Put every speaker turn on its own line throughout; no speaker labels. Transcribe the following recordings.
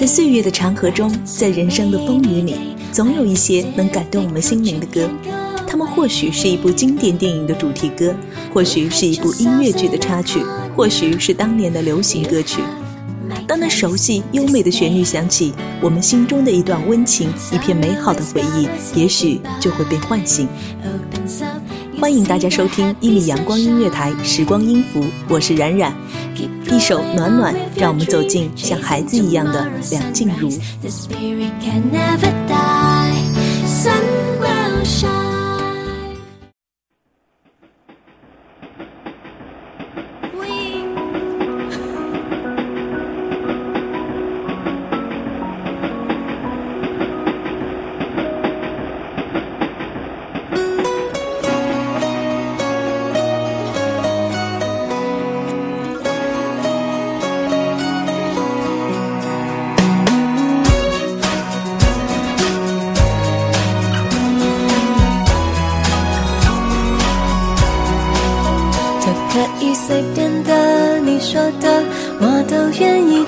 在岁月的长河中，在人生的风雨里，总有一些能感动我们心灵的歌。它们或许是一部经典电影的主题歌，或许是一部音乐剧的插曲，或许是当年的流行歌曲。当那熟悉优美的旋律响起，我们心中的一段温情、一片美好的回忆，也许就会被唤醒。欢迎大家收听一米阳光音乐台《时光音符》，我是冉冉。一首《暖暖》，让我们走进像孩子一样的梁静茹。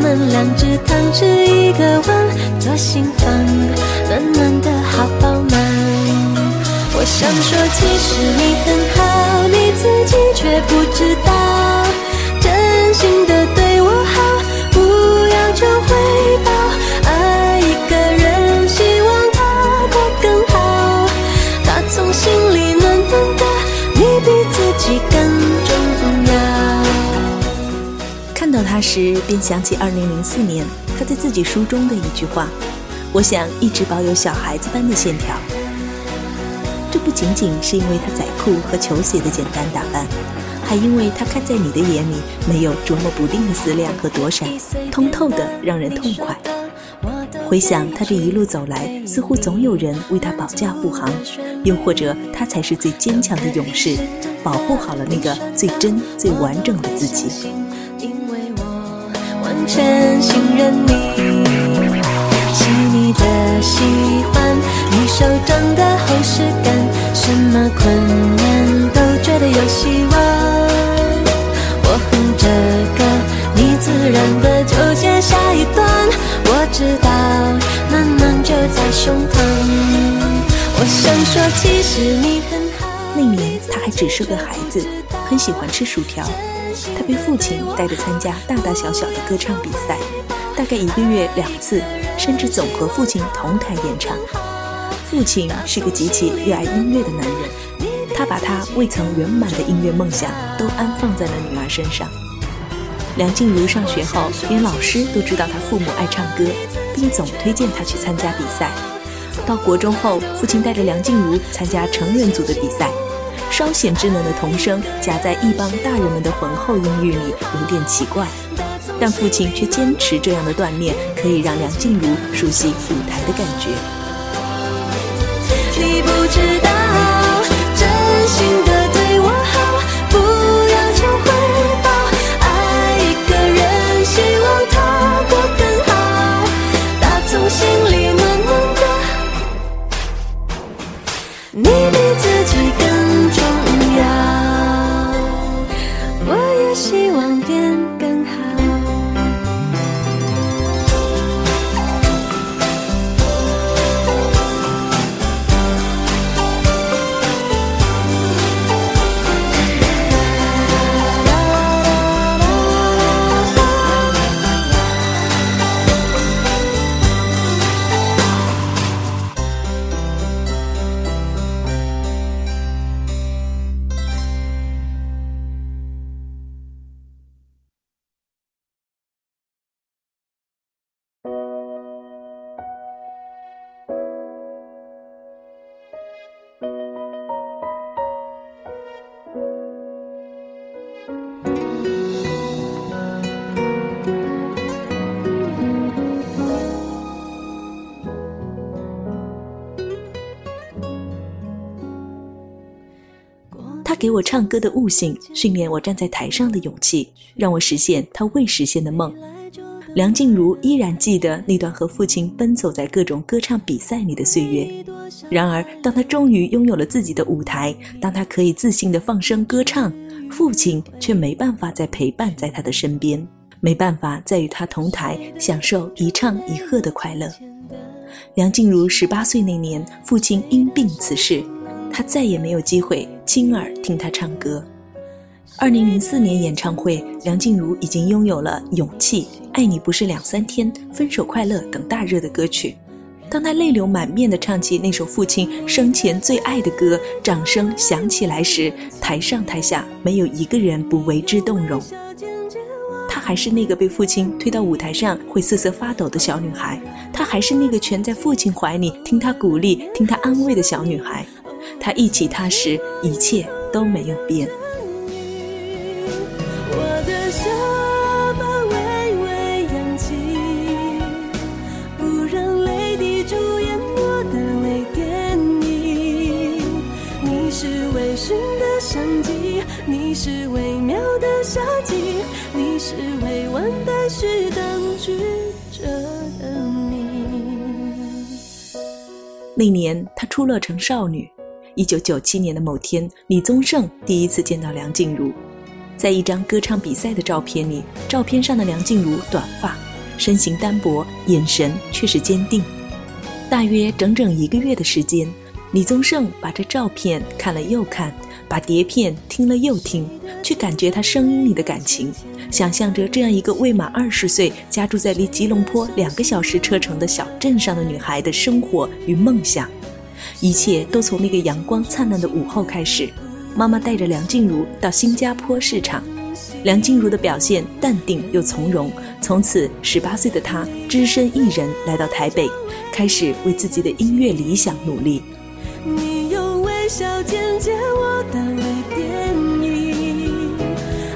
们两只汤匙一个碗，左心房，暖暖的。好饱满。我想说，其实你很好，你自己却不知道。
时，便想起2004年他在自己书中的一句话。我想一直保有小孩子般的线条，这不仅仅是因为他仔裤和球鞋的简单打扮，还因为他看在你的眼里没有琢磨不定的思量和躲闪，通透的让人痛快。回想他这一路走来，似乎总有人为他保驾护航，又或者他才是最坚强的勇士，保护好了那个最真、最完整的自己。
全信任你。的喜欢你手掌的厚实感，什么困难都觉得有希望。我哼着歌，你自然的就接下一段。我知道，暖暖就在胸膛。我想说，其实你很好。
那年他还只是个孩子，很喜欢吃薯条。他被父亲带着参加大大小小的歌唱比赛，大概一个月两次。甚至总和父亲同台演唱。父亲是个极其热爱音乐的男人，他把他未曾圆满的音乐梦想都安放在了女儿身上。梁静茹上学后，连老师都知道她父母爱唱歌，并总推荐她去参加比赛。到国中后，父亲带着梁静茹参加成人组的比赛，稍显稚嫩的童声夹在一帮大人们的浑厚音域里，有点奇怪。但父亲却坚持这样的锻炼可以让梁静茹熟悉舞台的感觉。给我唱歌的悟性，训练我站在台上的勇气，让我实现他未实现的梦。梁静茹依然记得那段和父亲奔走在各种歌唱比赛里的岁月。然而，当他终于拥有了自己的舞台，当他可以自信地放声歌唱，父亲却没办法再陪伴在他的身边，没办法再与他同台享受一唱一和的快乐。梁静茹十八岁那年，父亲因病辞世，他再也没有机会亲耳听他唱歌。二零零四年演唱会，梁静茹已经拥有了《勇气》《爱你不是两三天》《分手快乐》等大热的歌曲。当她泪流满面地唱起那首父亲生前最爱的歌，掌声响起来时，台上台下没有一个人不为之动容。她还是那个被父亲推到舞台上会瑟瑟发抖的小女孩，她还是那个蜷在父亲怀里听他鼓励、听他安慰的小女孩。她忆起他时，一切都没有变。
你是微妙的夏季，你是未完待续你。
那年，她出落成少女。一九九七年的某天，李宗盛第一次见到梁静茹，在一张歌唱比赛的照片里，照片上的梁静茹短发，身形单薄，眼神却是坚定。大约整整一个月的时间，李宗盛把这照片看了又看。把碟片听了又听，去感觉她声音里的感情，想象着这样一个未满二十岁、家住在离吉隆坡两个小时车程的小镇上的女孩的生活与梦想。一切都从那个阳光灿烂的午后开始。妈妈带着梁静茹到新加坡市场，梁静茹的表现淡定又从容。从此，十八岁的她只身一人来到台北，开始为自己的音乐理想努力。
你用微笑剪接我的微电影，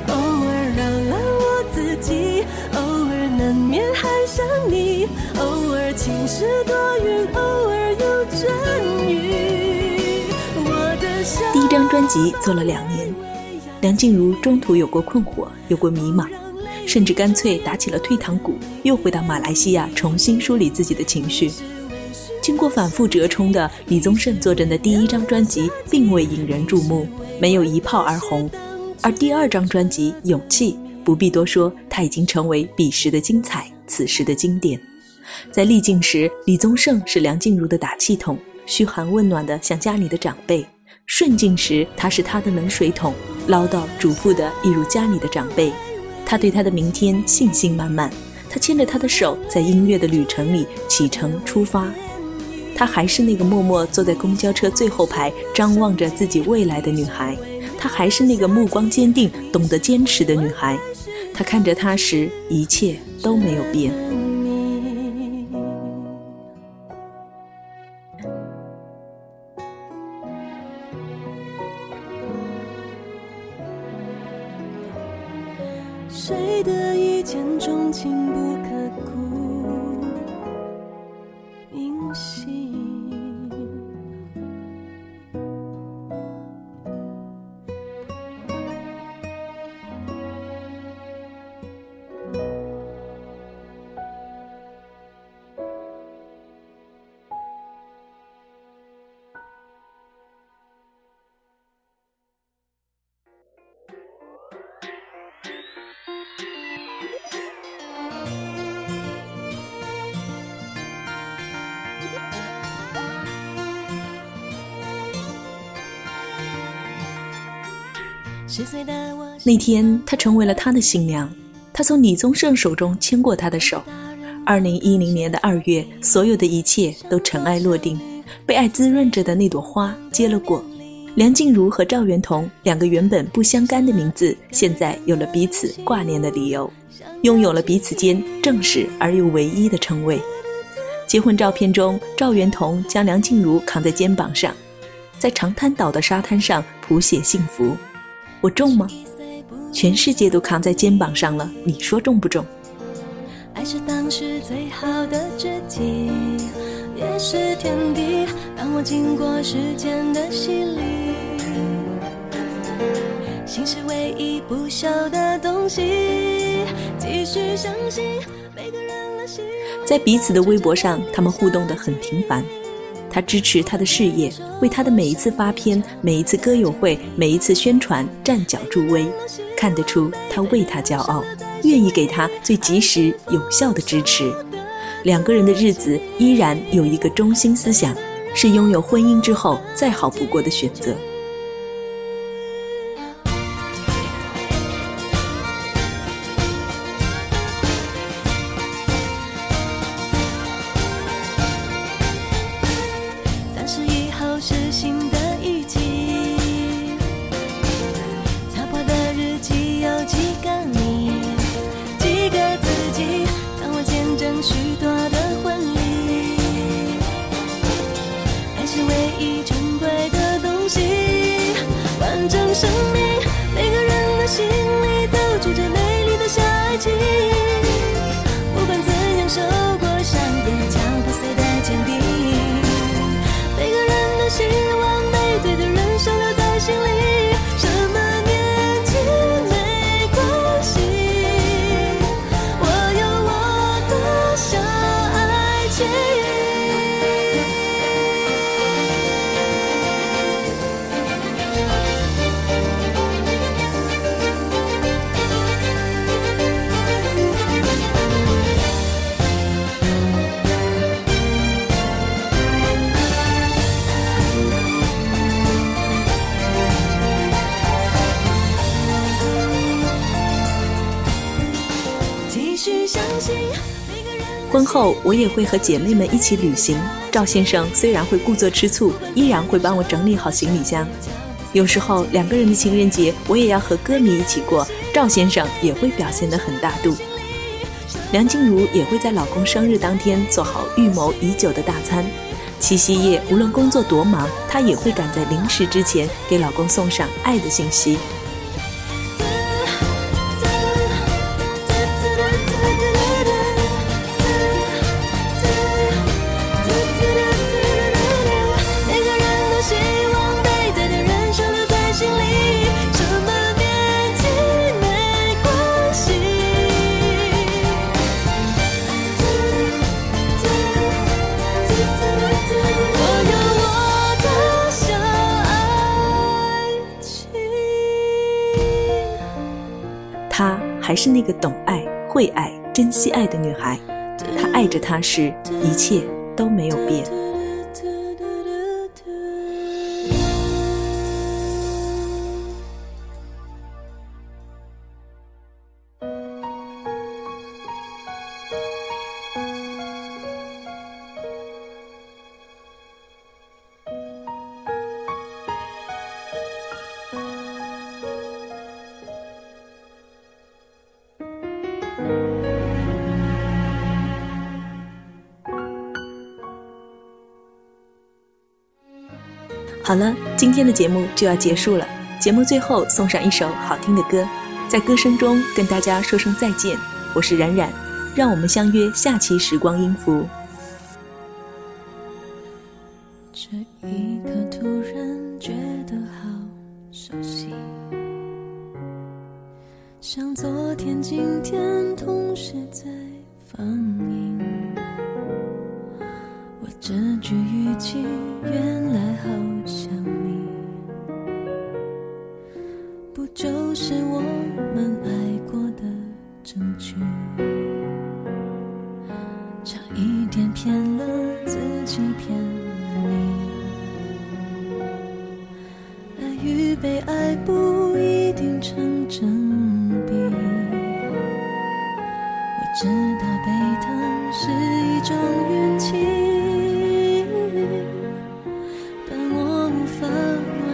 偶尔扰乱我自己，偶尔难免还想你，偶尔晴时多云，偶
张专辑做了两年，梁静茹中途有过困惑，有过迷茫，甚至干脆打起了退堂鼓，又回到马来西亚重新梳理自己的情绪。经过反复折冲的李宗盛坐镇的第一张专辑并未引人注目，没有一炮而红，而第二张专辑《勇气》不必多说，它已经成为彼时的精彩，此时的经典。在历尽时，李宗盛是梁静茹的打气筒，嘘寒问暖的像家里的长辈；顺境时，他是他的冷水桶，唠叨嘱咐的一如家里的长辈。他对他的明天信心满满，他牵着她的手，在音乐的旅程里启程出发。她还是那个默默坐在公交车最后排，张望着自己未来的女孩。她还是那个目光坚定、懂得坚持的女孩。他看着她时，一切都没有变。
钟情不
那天，他成为了他的新娘。他从李宗盛手中牵过她的手。二零一零年的二月，所有的一切都尘埃落定，被爱滋润着的那朵花结了果。梁静茹和赵元同两个原本不相干的名字，现在有了彼此挂念的理由，拥有了彼此间正式而又唯一的称谓。结婚照片中，赵元同将梁静茹扛在肩膀上，在长滩岛的沙滩上谱写幸福。我重吗？全世界都扛在肩膀上了，你说重不重？
爱是当时最好的知己，也是天敌。当我经过时间的洗礼，心是唯一不朽的东西。继续相信每个人的心。
在彼此的微博上，他们互动的很频繁。他支持他的事业，为他的每一次发片、每一次歌友会、每一次宣传站脚助威，看得出他为他骄傲，愿意给他最及时有效的支持。两个人的日子依然有一个中心思想，是拥有婚姻之后再好不过的选择。说着，美丽的小爱情。婚后我也会和姐妹们一起旅行。赵先生虽然会故作吃醋，依然会帮我整理好行李箱。有时候两个人的情人节，我也要和歌迷一起过，赵先生也会表现得很大度。梁静茹也会在老公生日当天做好预谋已久的大餐。七夕夜，无论工作多忙，她也会赶在零时之前给老公送上爱的信息。是那个懂爱、会爱、珍惜爱的女孩，她爱着他时，一切都没有变。好了，今天的节目就要结束了。节目最后送上一首好听的歌，在歌声中跟大家说声再见。我是冉冉，让我们相约下期时光音符。
是我